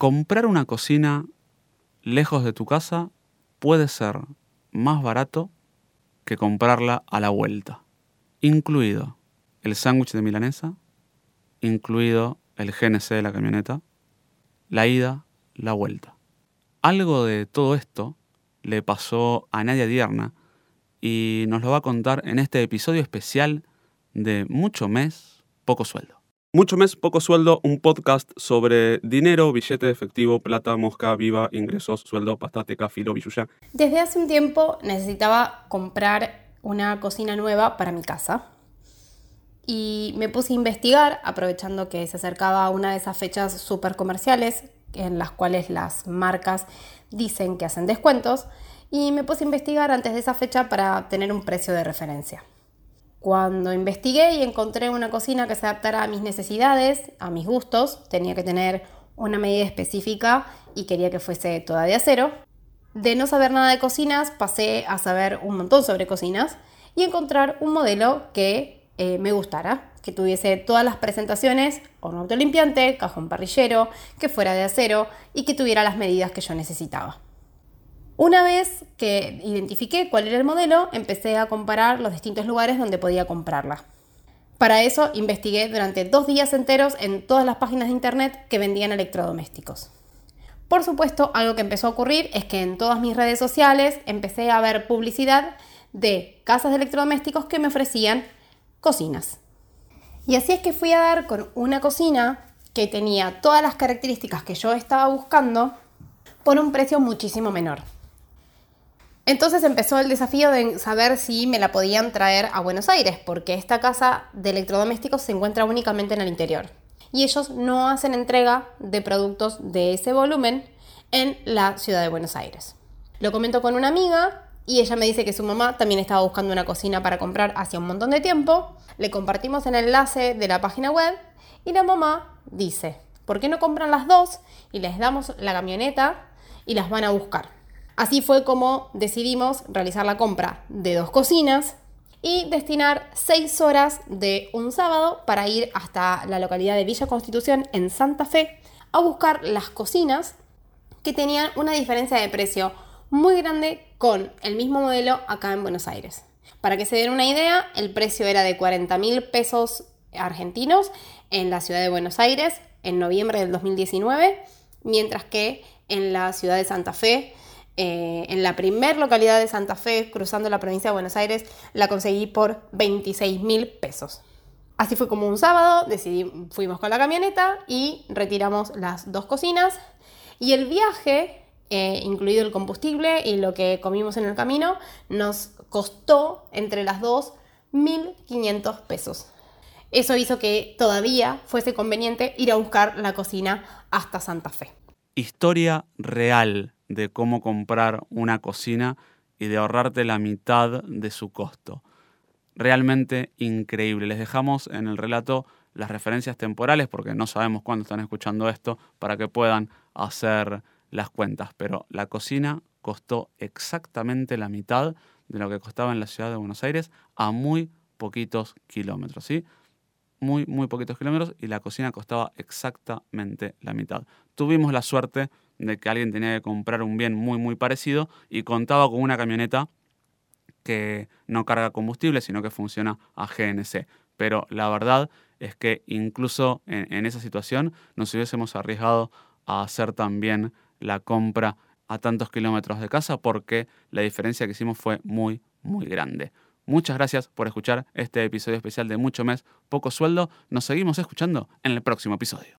comprar una cocina lejos de tu casa puede ser más barato que comprarla a la vuelta, incluido el sándwich de milanesa, incluido el GNC de la camioneta, la ida, la vuelta. Algo de todo esto le pasó a Nadia Dierna y nos lo va a contar en este episodio especial de Mucho Mes, Poco Sueldo. Mucho Mes, Poco Sueldo, un podcast sobre dinero, billete de efectivo, plata, mosca, viva, ingresos, sueldo, pastateca, filo, billuya. Desde hace un tiempo necesitaba comprar una cocina nueva para mi casa. Y me puse a investigar, aprovechando que se acercaba una de esas fechas súper comerciales en las cuales las marcas dicen que hacen descuentos. Y me puse a investigar antes de esa fecha para tener un precio de referencia. Cuando investigué y encontré una cocina que se adaptara a mis necesidades, a mis gustos, tenía que tener una medida específica y quería que fuese toda de acero. De no saber nada de cocinas, pasé a saber un montón sobre cocinas y encontrar un modelo que eh, me gustara, que tuviese todas las presentaciones, horno autolimpiante, cajón parrillero, que fuera de acero y que tuviera las medidas que yo necesitaba. Una vez que identifiqué cuál era el modelo, empecé a comparar los distintos lugares donde podía comprarla. Para eso investigué durante dos días enteros en todas las páginas de internet que vendían electrodomésticos. Por supuesto, algo que empezó a ocurrir es que en todas mis redes sociales empecé a ver publicidad de casas de electrodomésticos que me ofrecían cocinas. Y así es que fui a dar con una cocina que tenía todas las características que yo estaba buscando por un precio muchísimo menor. Entonces empezó el desafío de saber si me la podían traer a Buenos Aires, porque esta casa de electrodomésticos se encuentra únicamente en el interior. Y ellos no hacen entrega de productos de ese volumen en la ciudad de Buenos Aires. Lo comento con una amiga y ella me dice que su mamá también estaba buscando una cocina para comprar hace un montón de tiempo. Le compartimos el enlace de la página web y la mamá dice, ¿por qué no compran las dos y les damos la camioneta y las van a buscar? Así fue como decidimos realizar la compra de dos cocinas y destinar seis horas de un sábado para ir hasta la localidad de Villa Constitución en Santa Fe a buscar las cocinas que tenían una diferencia de precio muy grande con el mismo modelo acá en Buenos Aires. Para que se den una idea, el precio era de 40 mil pesos argentinos en la ciudad de Buenos Aires en noviembre del 2019, mientras que en la ciudad de Santa Fe eh, en la primer localidad de Santa Fe, cruzando la provincia de Buenos Aires, la conseguí por 26 mil pesos. Así fue como un sábado, decidí, fuimos con la camioneta y retiramos las dos cocinas. Y el viaje, eh, incluido el combustible y lo que comimos en el camino, nos costó entre las dos 1.500 pesos. Eso hizo que todavía fuese conveniente ir a buscar la cocina hasta Santa Fe. Historia real de cómo comprar una cocina y de ahorrarte la mitad de su costo. Realmente increíble. Les dejamos en el relato las referencias temporales porque no sabemos cuándo están escuchando esto para que puedan hacer las cuentas. Pero la cocina costó exactamente la mitad de lo que costaba en la ciudad de Buenos Aires a muy poquitos kilómetros. ¿sí? Muy, muy poquitos kilómetros y la cocina costaba exactamente la mitad. Tuvimos la suerte de que alguien tenía que comprar un bien muy, muy parecido y contaba con una camioneta que no carga combustible, sino que funciona a GNC. Pero la verdad es que incluso en, esa situación nos hubiésemos arriesgado a hacer también la compra a tantos kilómetros de casa porque la diferencia que hicimos fue muy, muy grande. Muchas gracias por escuchar este episodio especial de Mucho Mes, Poco Sueldo. Nos seguimos escuchando en el próximo episodio.